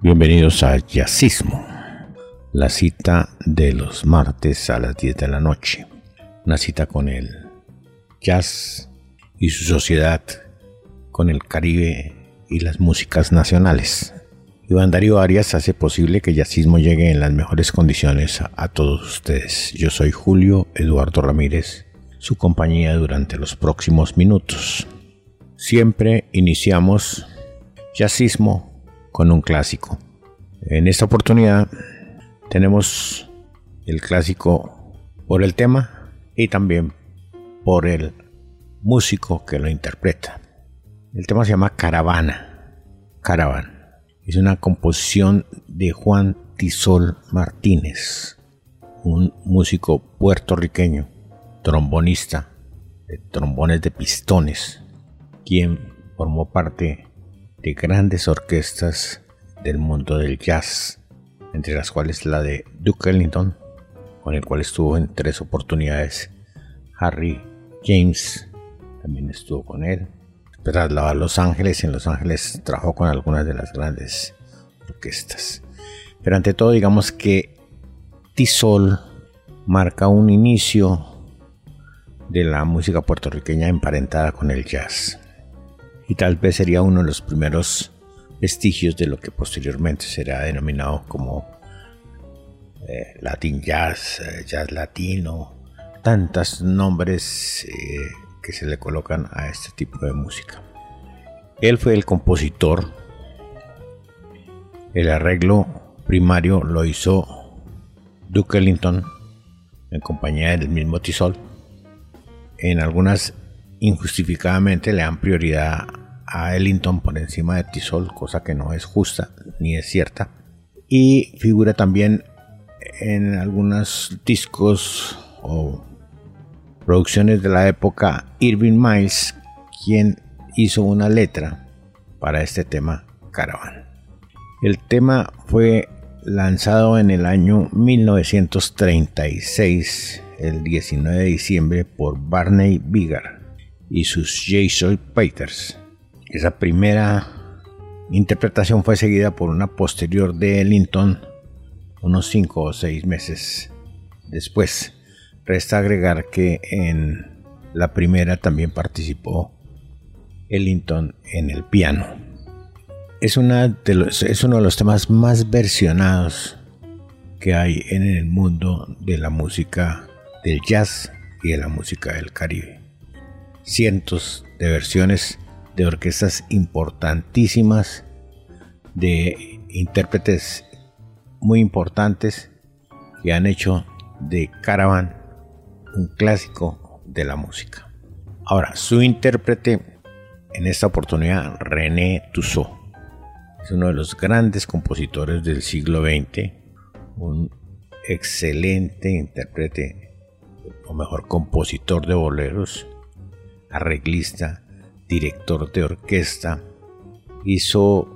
bienvenidos a Jazzismo, la cita de los martes a las 10 de la noche. Una cita con el jazz y su sociedad, con el Caribe y las músicas nacionales. Iván Darío Arias hace posible que Jazzismo llegue en las mejores condiciones a, todos ustedes. Yo soy Julio Eduardo Ramírez, su compañía durante los próximos minutos. Siempre iniciamos jazzismo con un clásico. En esta oportunidad tenemos el clásico por el tema y también por el músico que lo interpreta. El tema se llama Caravana. Caravana. Es una composición de Juan Tisol Martínez, un músico puertorriqueño, trombonista de trombones de pistones quien formó parte de grandes orquestas del mundo del jazz, entre las cuales la de Duke Ellington, con el cual estuvo en tres oportunidades. Harry James también estuvo con él. Trasladó a Los Ángeles, en Los Ángeles trabajó con algunas de las grandes orquestas. Pero ante todo, digamos que Tisol marca un inicio de la música puertorriqueña emparentada con el jazz y tal vez sería uno de los primeros vestigios de lo que posteriormente será denominado como eh, Latin Jazz, eh, Jazz Latino, tantos nombres eh, que se le colocan a este tipo de música. Él fue el compositor, el arreglo primario lo hizo Duke Ellington en compañía del mismo Tisol. En algunas injustificadamente le dan prioridad a Ellington por encima de Tisol, cosa que no es justa ni es cierta. Y figura también en algunos discos o producciones de la época Irving Miles, quien hizo una letra para este tema Caravan. El tema fue lanzado en el año 1936, el 19 de diciembre, por Barney Bigar y sus Jason Peters. Esa primera interpretación fue seguida por una posterior de Ellington unos 5 o 6 meses después. Resta agregar que en la primera también participó Ellington en el piano. Es, una es uno de los temas más versionados que hay en el mundo de la música del jazz y de la música del Caribe cientos de versiones de orquestas importantísimas, de intérpretes muy importantes que han hecho de Caravan un clásico de la música. Ahora, su intérprete en esta oportunidad, René Tussaud, es uno de los grandes compositores del siglo XX, un excelente intérprete, o mejor, compositor de boleros, arreglista, director de orquesta, hizo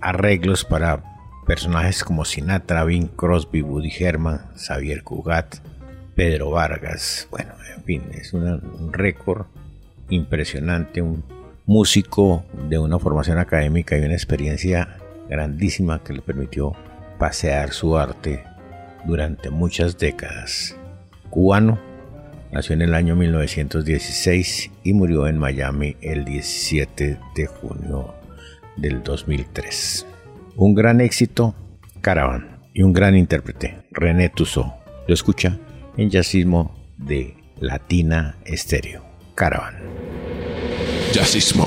arreglos para personajes como Sinatra, Bing Crosby, Woody Herman, Xavier Cugat, Pedro Vargas. Bueno, en fin, es un récord impresionante, un músico de una formación académica y una experiencia grandísima que le permitió pasear su arte durante muchas décadas. Cubano, Nació en el año 1916 y murió en Miami el 17 de junio del 2003. Un gran éxito, Caravan, y un gran intérprete, René Tussaud. Lo escucha en Jazzismo de Latina Estéreo. Caravan. Jazzismo.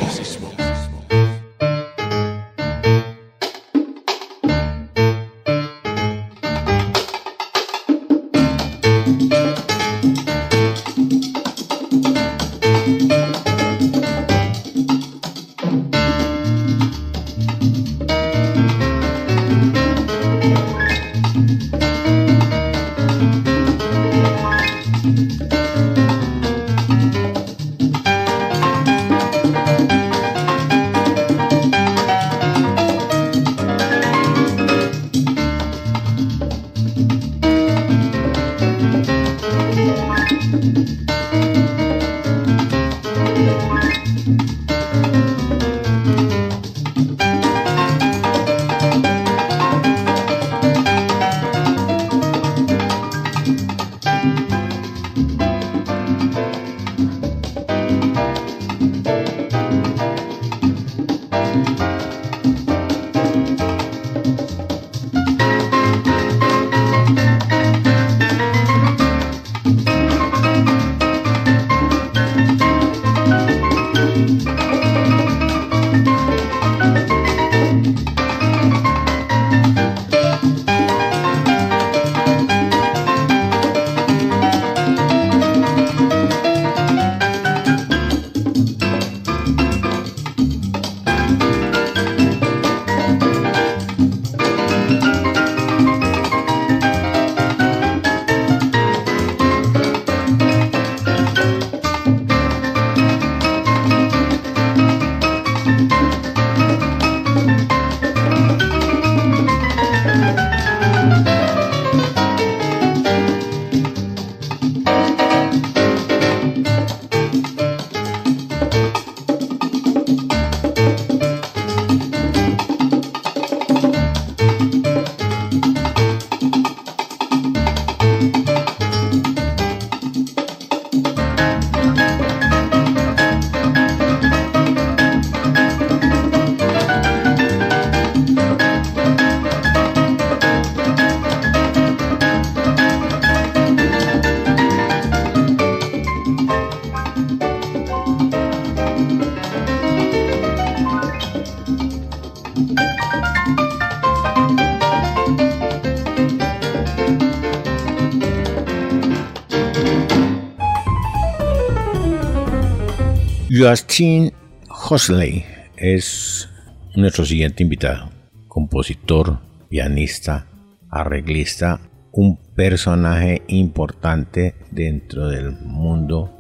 Joachim Hosley es nuestro siguiente invitado, compositor, pianista, arreglista, un personaje importante dentro del mundo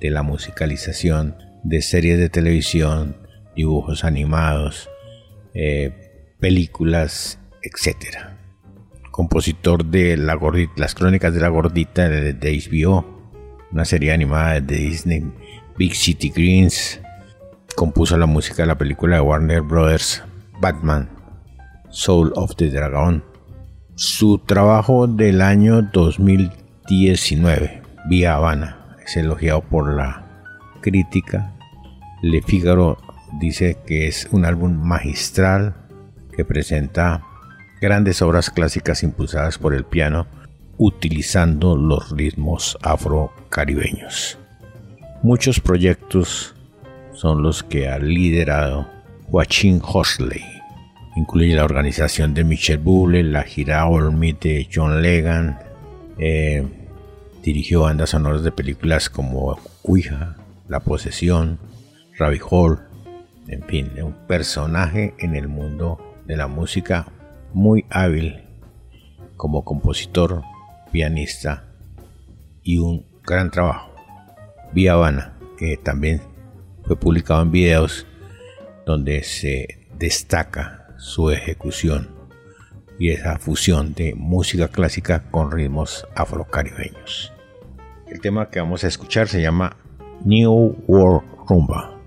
de la musicalización de series de televisión, dibujos animados, eh, películas, etc. Compositor de la Las Crónicas de la Gordita de, de HBO, una serie animada de Disney, Big City Greens. Compuso la música de la película de Warner Brothers, Batman, Soul of the Dragon. Su trabajo del año 2019, Vía Habana, es elogiado por la crítica. Le Figaro dice que es un álbum magistral que presenta grandes obras clásicas impulsadas por el piano utilizando los ritmos afro-caribeños. Muchos proyectos son los que ha liderado Joachim Hosley. Incluye la organización de Michel Bublé, la gira All de John Legan, eh, dirigió bandas sonoras de películas como Ouija, La Posesión, Rabbit Hall, en fin, un personaje en el mundo de la música muy hábil como compositor, pianista y un gran trabajo. Vía Habana, que también fue publicado en videos donde se destaca su ejecución y esa fusión de música clásica con ritmos afrocaribeños. El tema que vamos a escuchar se llama New World Rumba.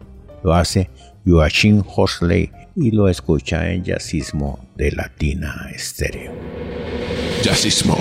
Lo hace Joachim Hosley y lo escucha en Jazzismo de Latina Estéreo. Jazzismo.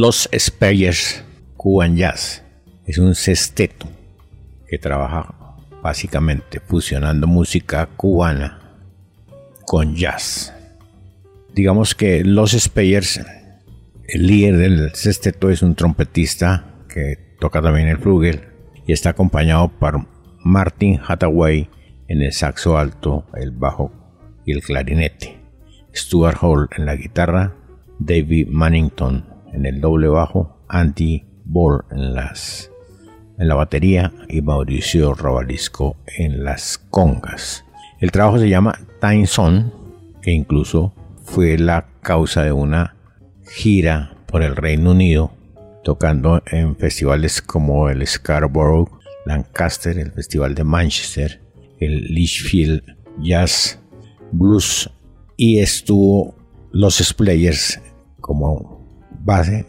Los Speyers Cuban Jazz es un sexteto que trabaja básicamente fusionando música cubana con jazz. Digamos que Los Speyers, el líder del sexteto es un trompetista que toca también el flugel y está acompañado por Martin Hathaway en el saxo alto, el bajo y el clarinete, Stuart Hall en la guitarra, David Mannington en el doble bajo, Andy Ball en las en la batería y Mauricio Robalisco en las congas. El trabajo se llama Time Zone, que incluso fue la causa de una gira por el Reino Unido, tocando en festivales como el Scarborough, Lancaster, el Festival de Manchester, el Lichfield Jazz Blues y estuvo los Splayers como base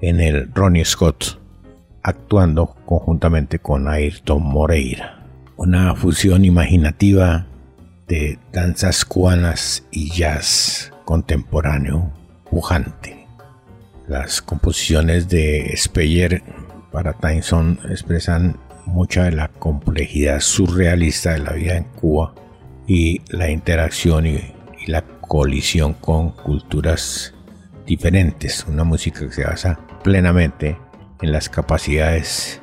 en el Ronnie Scott actuando conjuntamente con Ayrton Moreira. Una fusión imaginativa de danzas cubanas y jazz contemporáneo pujante. Las composiciones de Speyer para Tyson expresan mucha de la complejidad surrealista de la vida en Cuba y la interacción y, y la colisión con culturas diferentes. Una música que se basa plenamente en las capacidades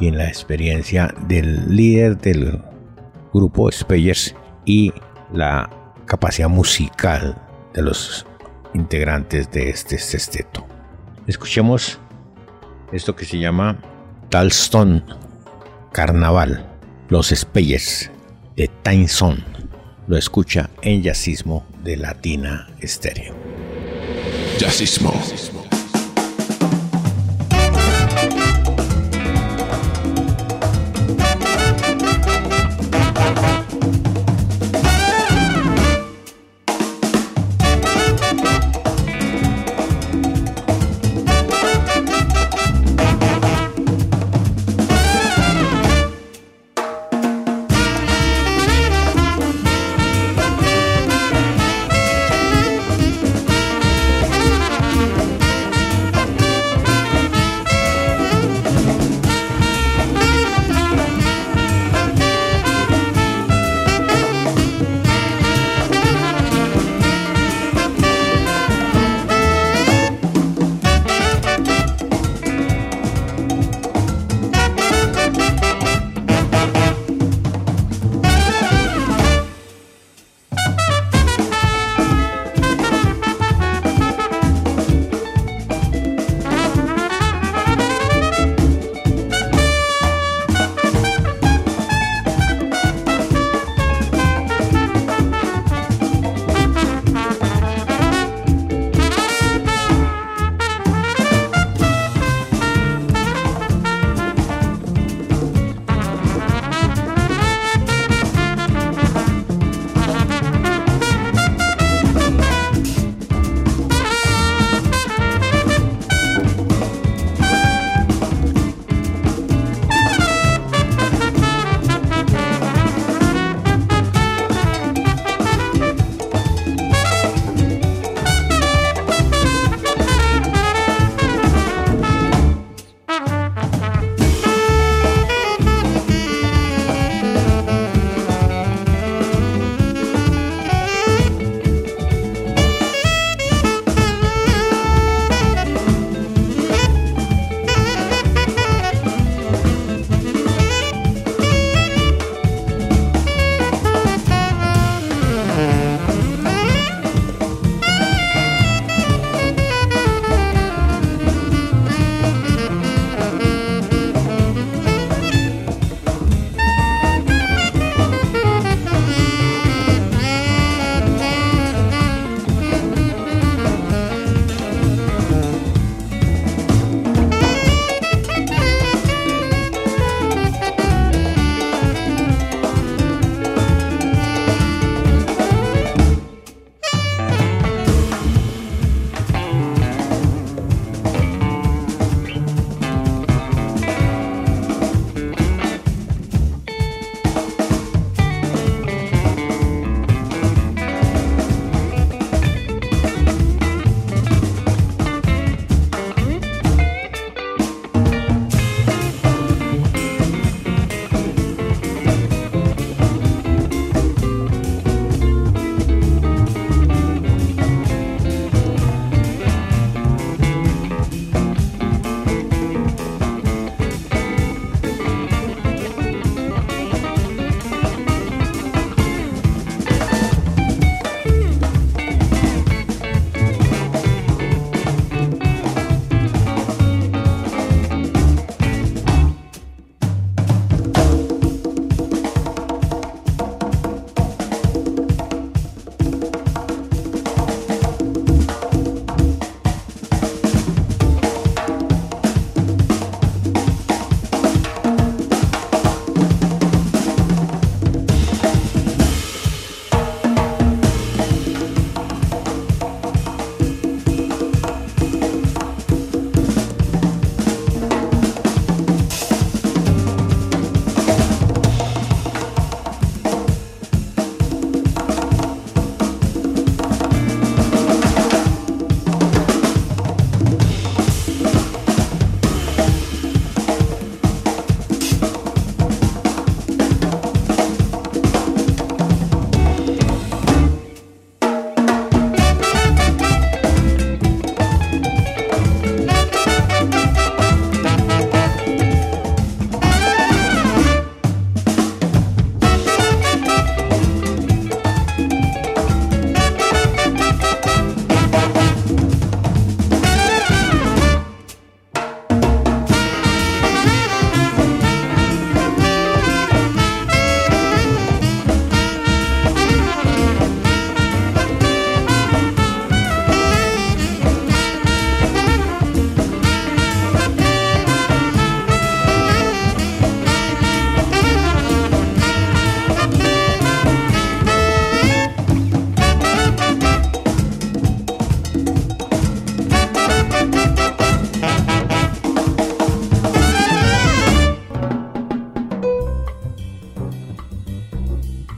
y en la experiencia del líder del grupo Speyers y la capacidad musical de los integrantes de este sexteto. Escuchemos esto que se llama Talston Carnaval, los Speyers de Tyson. Lo escucha en Yacismo de Latina Estéreo. Yacismo.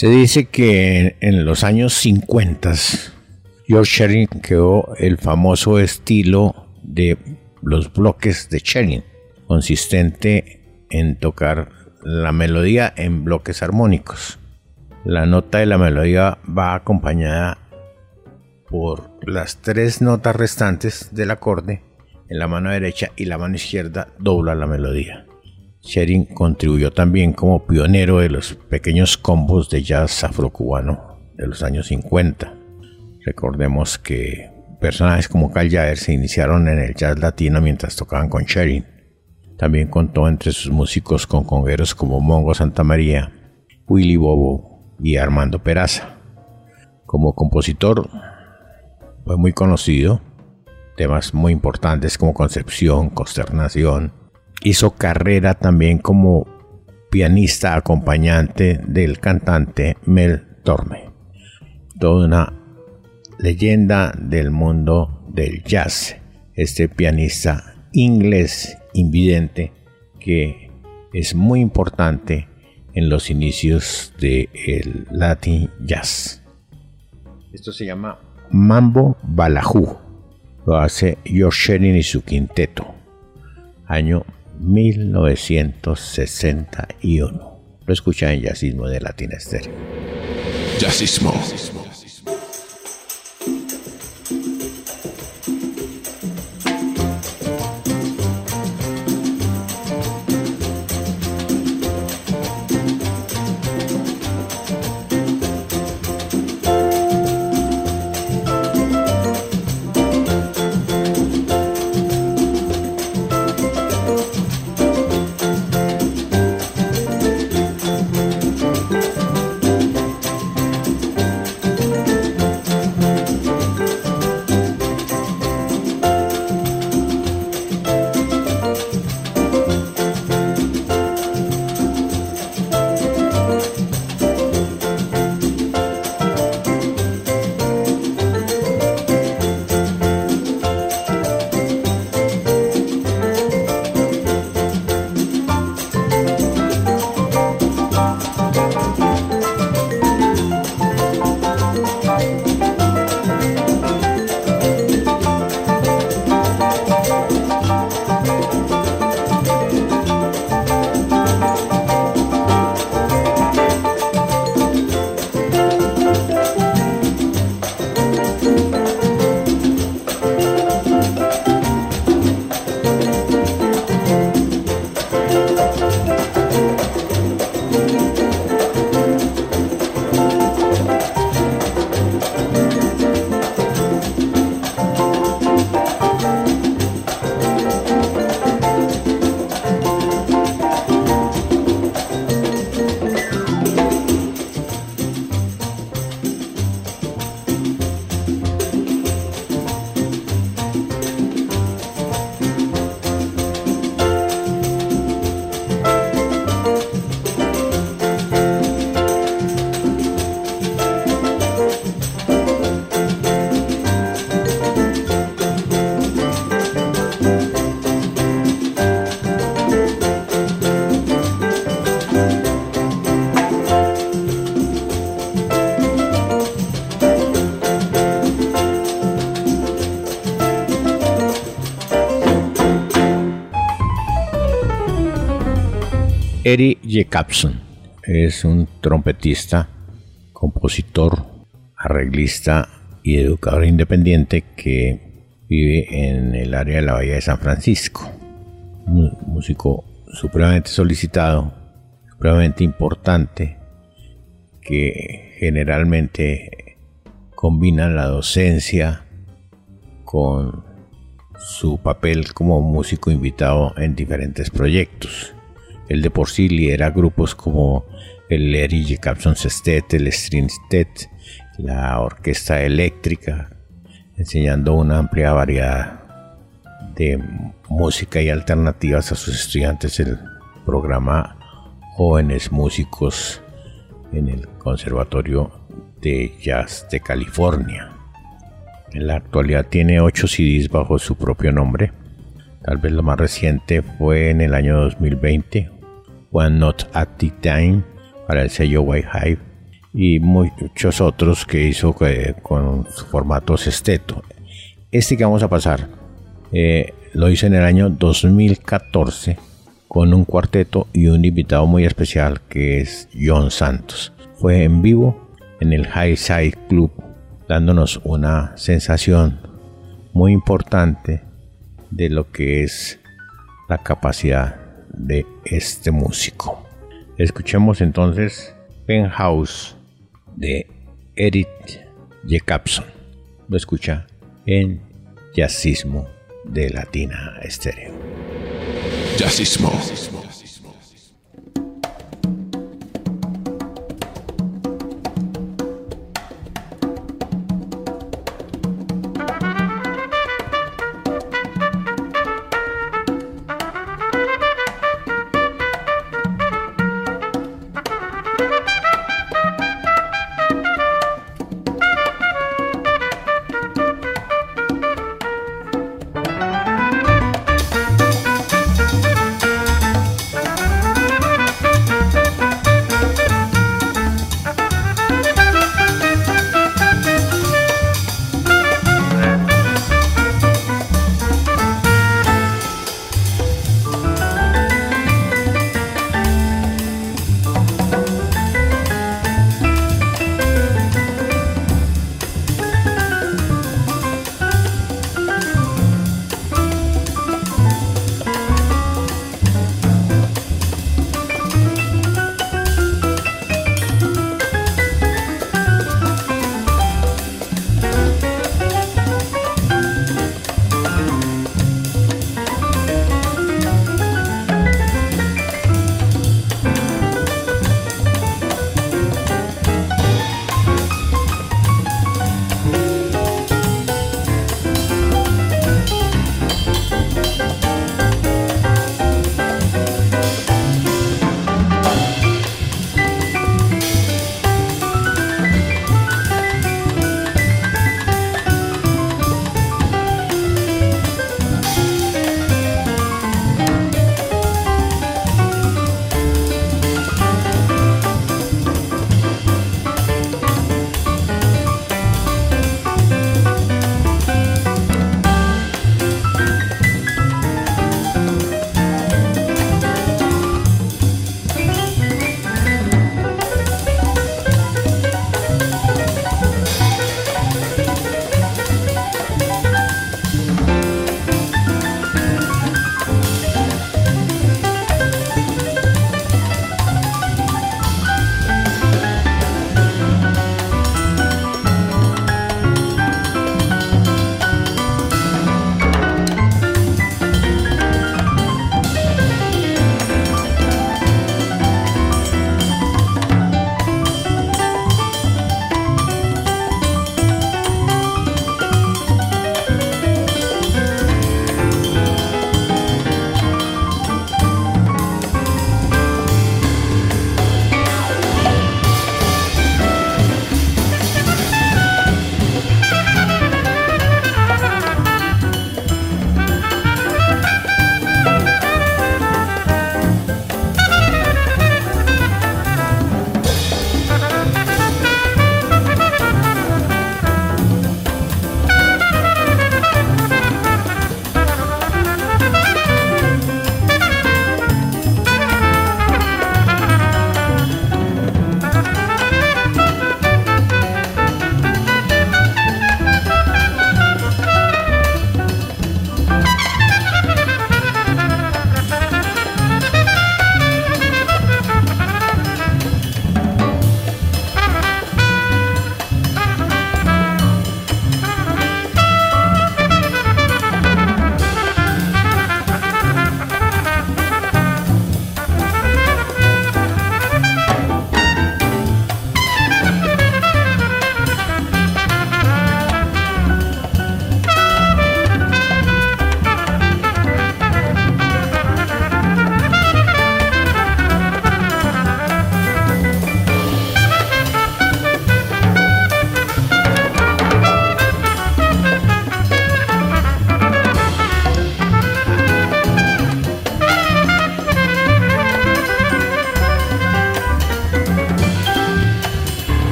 Se dice que en los años 50 George Sherin creó el famoso estilo de los bloques de Sherin, consistente en tocar la melodía en bloques armónicos. La nota de la melodía va acompañada por las tres notas restantes del acorde en la mano derecha y la mano izquierda dobla la melodía. Sherin contribuyó también como pionero de los pequeños combos de jazz afrocubano de los años 50. Recordemos que personajes como Cal se iniciaron en el jazz latino mientras tocaban con Sherin. También contó entre sus músicos con congueros como Mongo Santa María, Willy Bobo y Armando Peraza. Como compositor fue muy conocido, temas muy importantes como Concepción, Consternación, hizo carrera también como pianista acompañante del cantante Mel Torme. Toda una leyenda del mundo del jazz. Este pianista inglés invidente que es muy importante en los inicios del Latin Jazz. Esto se llama Mambo Balajú. Lo hace George Sherin y su quinteto. Año 1961. Lo escucha en Jazzismo de Latina Estéreo. Jazzismo. Jacobson es un trompetista, compositor, arreglista y educador independiente que vive en el área de la Bahía de San Francisco. Un músico supremamente solicitado, supremamente importante, que generalmente combina la docencia con su papel como músico invitado en diferentes proyectos. Él de por sí lidera grupos como el Eric Capson Sestet, el String Stet, la Orquesta Eléctrica, enseñando una amplia variedad de música y alternativas a sus estudiantes. El programa Jóvenes Músicos en el Conservatorio de Jazz de California. En la actualidad tiene 8 CDs bajo su propio nombre. Tal vez lo más reciente fue en el año 2020, One Not at the Time para el sello White Hive y muchos otros que hizo con formatos esteto. Este que vamos a pasar eh, lo hice en el año 2014 con un cuarteto y un invitado muy especial que es John Santos. Fue en vivo en el High Side Club dándonos una sensación muy importante de lo que es la capacidad de este músico. Escuchemos entonces Penthouse de Eric Jacobson. Lo escucha en Jazzismo de Latina Estéreo. Jazzismo.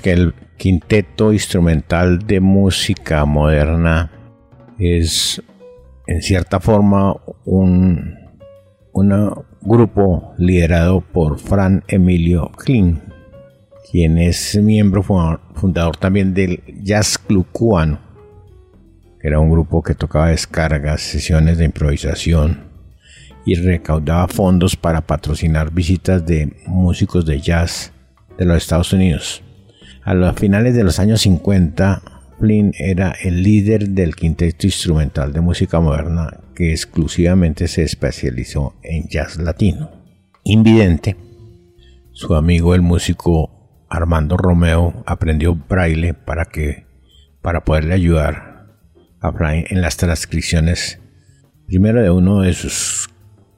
Que el quinteto instrumental de música moderna es en cierta forma un, grupo liderado por Fran Emilio Klein, quien es miembro fundador también del Jazz Club Cubano, que era un grupo que tocaba descargas, sesiones de improvisación y recaudaba fondos para patrocinar visitas de músicos de jazz de los Estados Unidos. A los finales de los años 50, Flynn era el líder del quinteto instrumental de música moderna que exclusivamente se especializó en jazz latino. Invidente, su amigo el músico Armando Romeo aprendió braille para que para poderle ayudar a Flynn en las transcripciones primero de uno de sus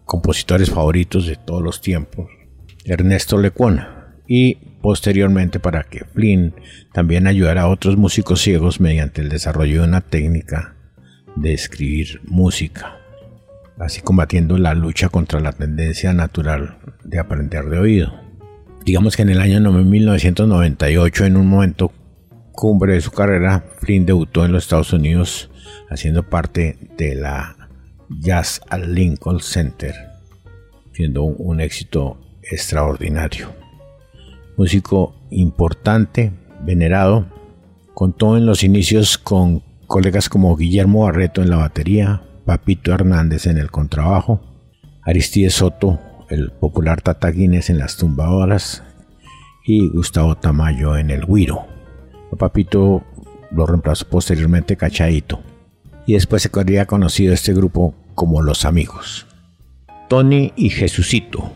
compositores favoritos de todos los tiempos, Ernesto Lecuona, y posteriormente para que Flynn también ayudara a otros músicos ciegos mediante el desarrollo de una técnica de escribir música, así combatiendo la lucha contra la tendencia natural de aprender de oído. Digamos que en el año 1998, en un momento cumbre de su carrera, Flynn debutó en los Estados Unidos haciendo parte de la Jazz al Lincoln Center, siendo un, éxito extraordinario. Músico importante, venerado, contó en los inicios con colegas como Guillermo Barreto en la batería, Papito Hernández en el contrabajo, Aristides Soto, el popular Tata Guinness en las tumbadoras y Gustavo Tamayo en el guiro. Papito lo reemplazó posteriormente Cachadito y después se habría conocido este grupo como Los Amigos. Tony y Jesucito,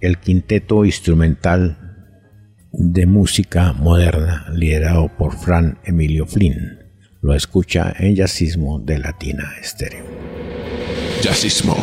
el quinteto instrumental de música moderna liderado por Fran Emilio Flynn. Lo escucha en Jazzismo de Latina Estéreo. Jazzismo.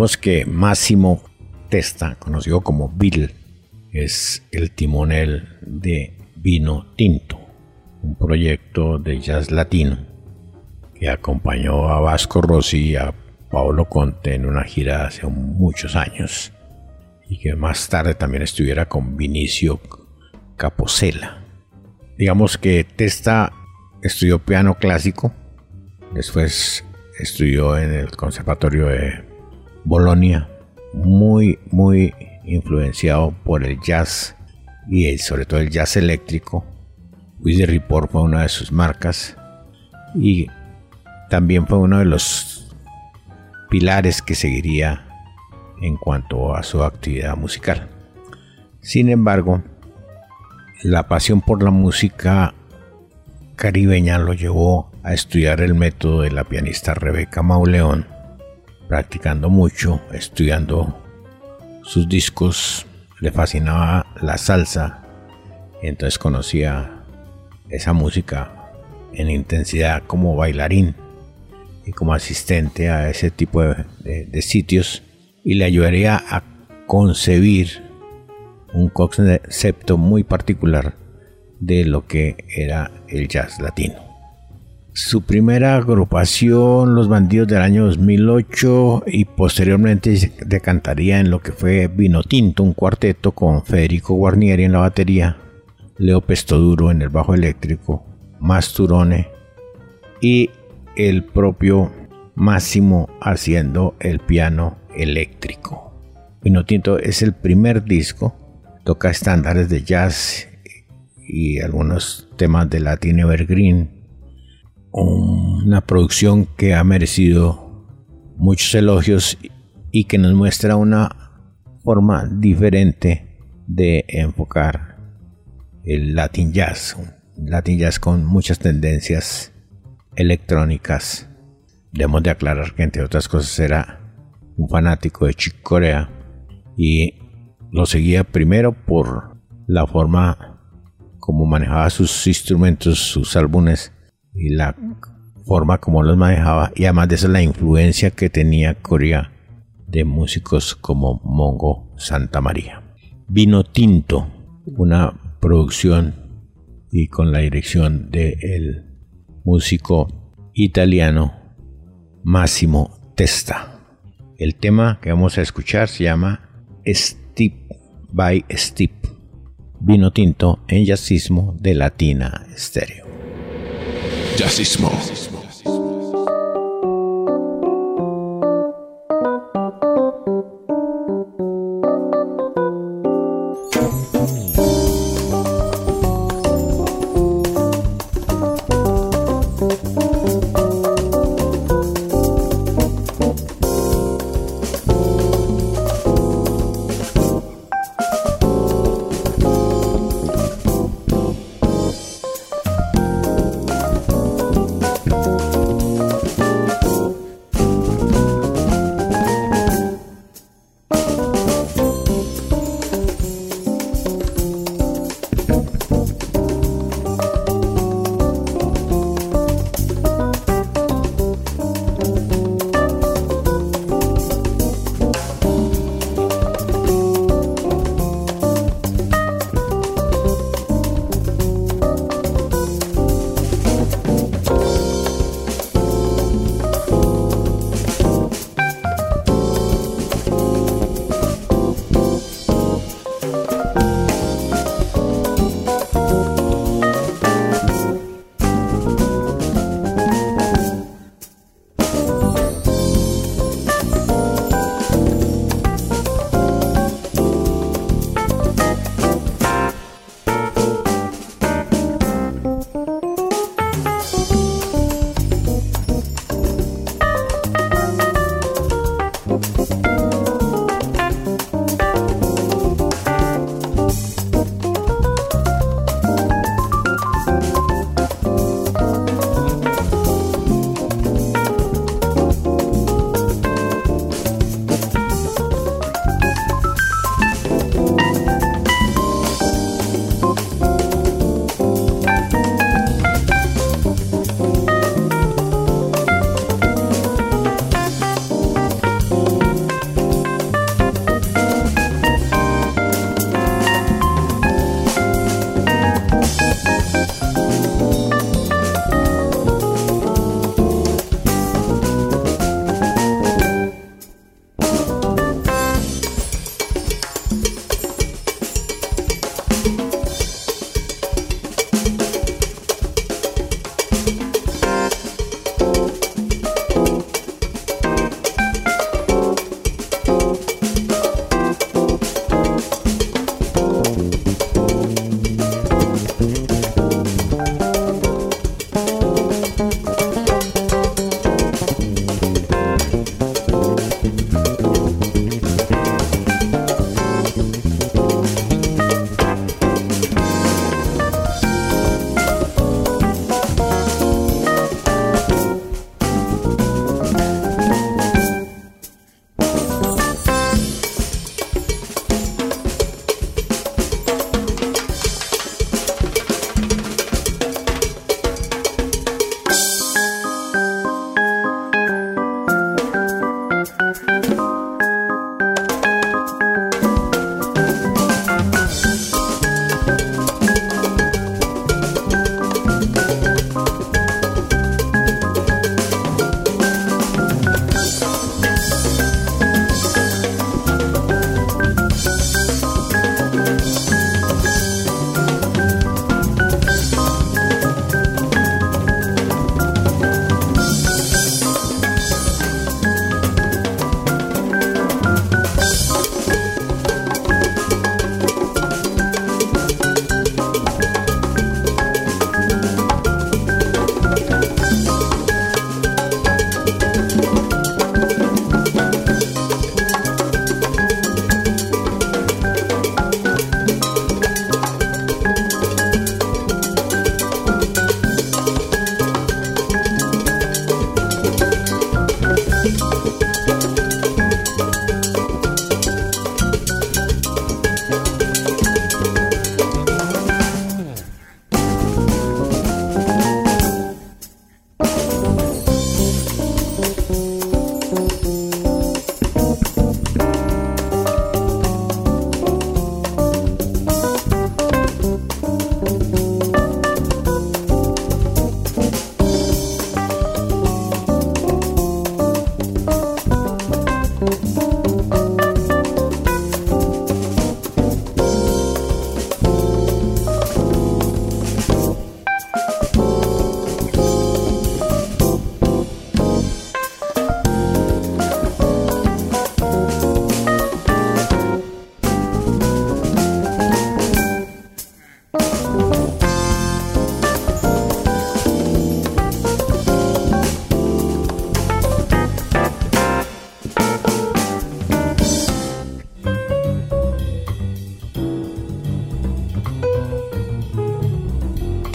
Digamos que Máximo Testa, conocido como Bill, es el timonel de Vino Tinto, un proyecto de jazz latino que acompañó a Vasco Rossi y a Paolo Conte en una gira hace muchos años y que más tarde también estuviera con Vinicio Caposela. Digamos que Testa estudió piano clásico, después estudió en el Conservatorio de Bolonia, muy, muy influenciado por el jazz y sobre todo el jazz eléctrico. Wheezy Report fue una de sus marcas y también fue uno de los pilares que seguiría en cuanto a su actividad musical. Sin embargo, la pasión por la música caribeña lo llevó a estudiar el método de la pianista Rebeca Mauleón, practicando mucho, estudiando sus discos, le fascinaba la salsa, entonces conocía esa música en intensidad como bailarín y como asistente a ese tipo de, sitios y le ayudaría a concebir un concepto muy particular de lo que era el jazz latino. Su primera agrupación, Los Bandidos del año 2008, y posteriormente decantaría en lo que fue Vino Tinto, un cuarteto con Federico Guarnieri en la batería, Leo Pestoduro en el bajo eléctrico, Masturone y el propio Máximo haciendo el piano eléctrico. Vino Tinto es el primer disco toca estándares de jazz y algunos temas de Latin Evergreen. Una producción que ha merecido muchos elogios y que nos muestra una forma diferente de enfocar el Latin Jazz. Latin Jazz con muchas tendencias electrónicas. Debemos de aclarar que entre otras cosas era un fanático de Chick Corea y lo seguía primero por la forma como manejaba sus instrumentos, sus álbumes y la forma como los manejaba y además de eso la influencia que tenía Corea de músicos como Mongo Santa María. Vino Tinto, una producción y con la dirección del músico italiano Massimo Testa. El tema que vamos a escuchar se llama Step by Step, vino tinto en jazzismo de Latina Stereo. Jazzismo.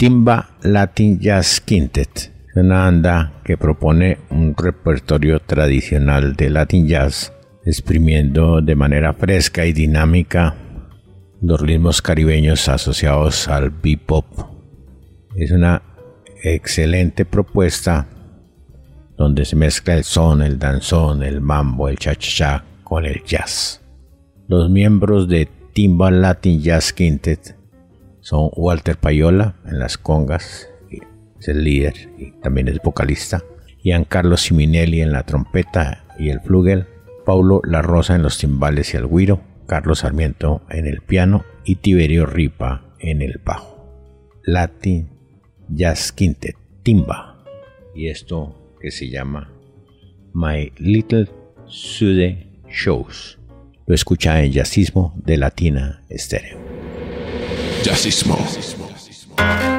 Timba Latin Jazz Quintet, una banda que propone un repertorio tradicional de Latin Jazz, exprimiendo de manera fresca y dinámica los ritmos caribeños asociados al bebop. Es una excelente propuesta donde se mezcla el son, el danzón, el mambo, el cha-cha-cha con el jazz. Los miembros de Timba Latin Jazz Quintet son Walter Payola en las congas, es el líder y también es vocalista, Giancarlo Siminelli en la trompeta y el flugel, Paulo La Rosa en los timbales y el guiro, Carlos Sarmiento en el piano y Tiberio Ripa en el bajo. Latin Jazz Quintet, timba. Y esto que se llama My Little Sude Shows. Lo escucha en Jazzismo de Latina Estéreo. Jazzismo.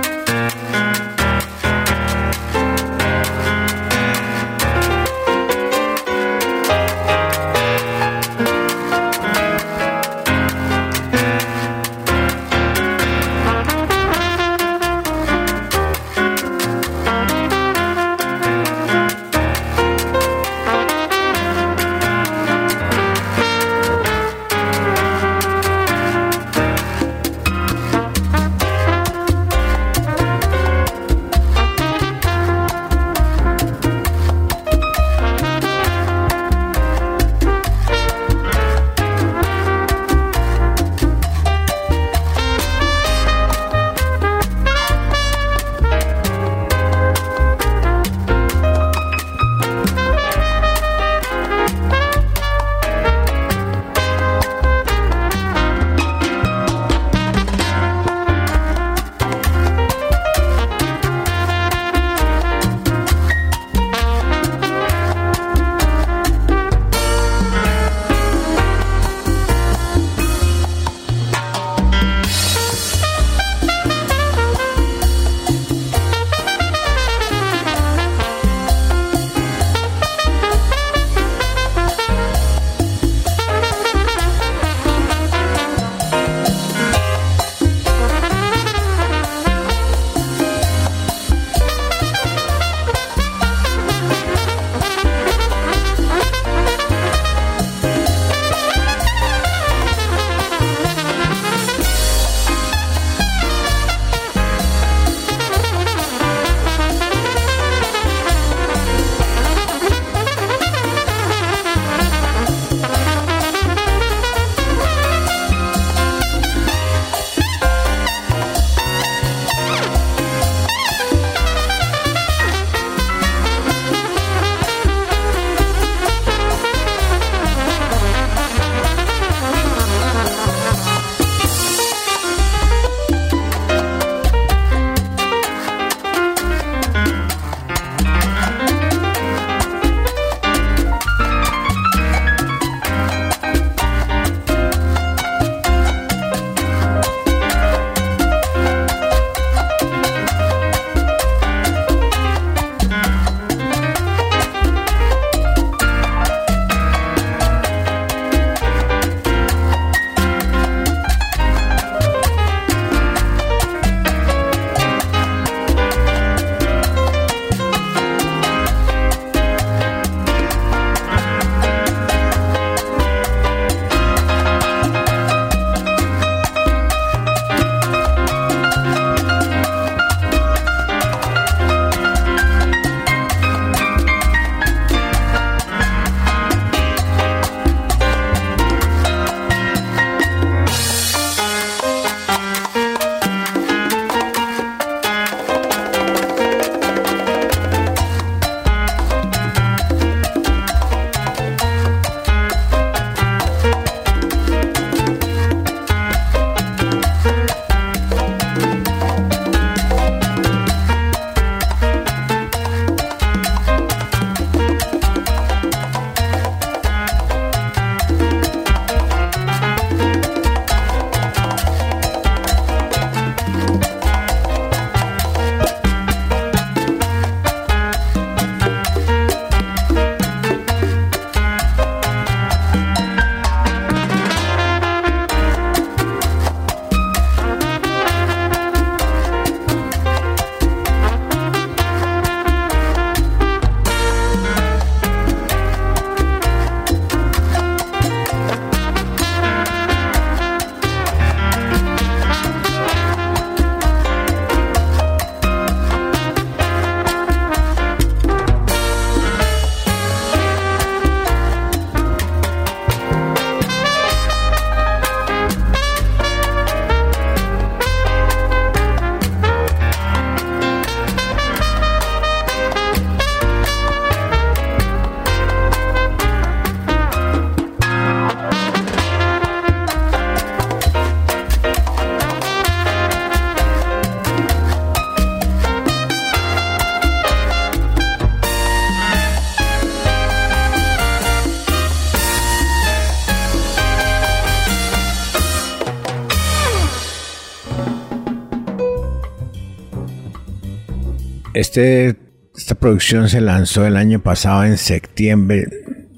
Este, esta producción se lanzó el año pasado en septiembre.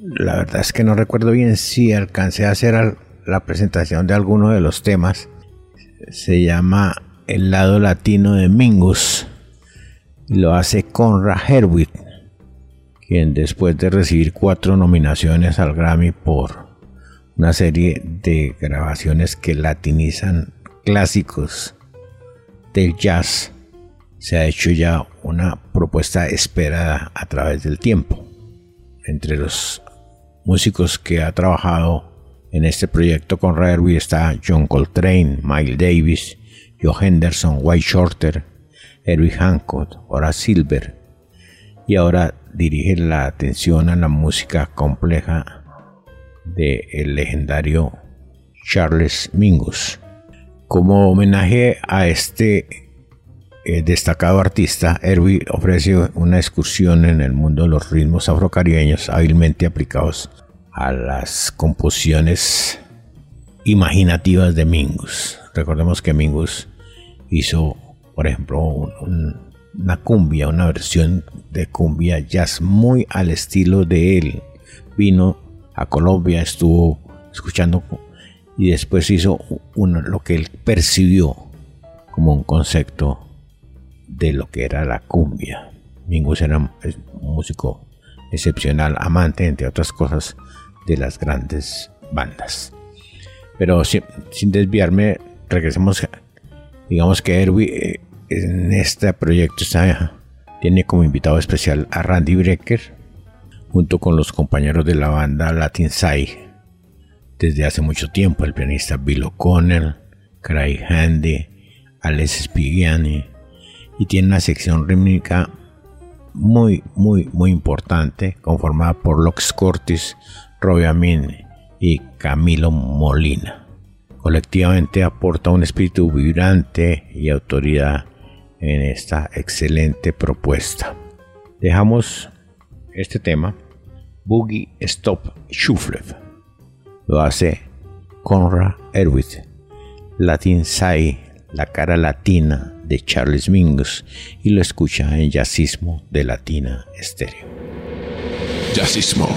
La verdad es que no recuerdo bien si alcancé a hacer la presentación de alguno de los temas. Se llama El lado latino de Mingus. Lo hace Conrad Herwig, quien después de recibir cuatro nominaciones al Grammy por una serie de grabaciones que latinizan clásicos del jazz, se ha hecho ya una propuesta esperada a través del tiempo. Entre los músicos que ha trabajado en este proyecto con Rareby está John Coltrane, Miles Davis, Joe Henderson, White Shorter, Eric Hancock, Horace Silver, y ahora dirige la atención a la música compleja del el legendario Charles Mingus. Como homenaje a este eh, destacado artista, Herbie ofrece una excursión en el mundo de los ritmos afrocaribeños hábilmente aplicados a las composiciones imaginativas de Mingus. Recordemos que Mingus hizo, por ejemplo, una cumbia, una versión de cumbia jazz muy al estilo de él. Vino a Colombia, estuvo escuchando y después hizo lo que él percibió como un concepto de lo que era la cumbia. Mingus era un músico excepcional, amante, entre otras cosas, de las grandes bandas. Pero sin, desviarme, regresemos. Digamos que Herbie eh, en este proyecto tiene como invitado especial a Randy Brecker, junto con los compañeros de la banda Latin Side. Desde hace mucho tiempo, el pianista Bill O'Connell, Craig Handy, Alex Spigiani, y tiene una sección rítmica muy, muy, muy importante, conformada por Lox Cortis, Robbie Amin y Camilo Molina. Colectivamente aporta un espíritu vibrante y autoridad en esta excelente propuesta. Dejamos este tema, Boogie Stop Shuffle. Lo hace Conrad Erwin, Latin Sai, la cara latina de Charles Mingus y lo escucha en Jazzismo de Latina Estéreo. Jazzismo.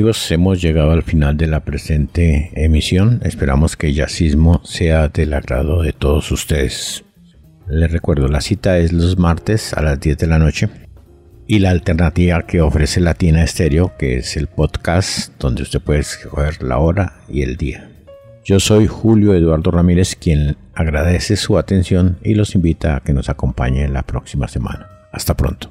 Amigos, hemos llegado al final de la presente emisión. Esperamos que Yacismo sea del agrado de todos ustedes. Les recuerdo, la cita es los martes a las 10 de la noche y la alternativa que ofrece Latina Estéreo, que es el podcast donde usted puede escoger la hora y el día. Yo soy Julio Eduardo Ramírez, quien agradece su atención y los invita a que nos acompañe la próxima semana. Hasta pronto.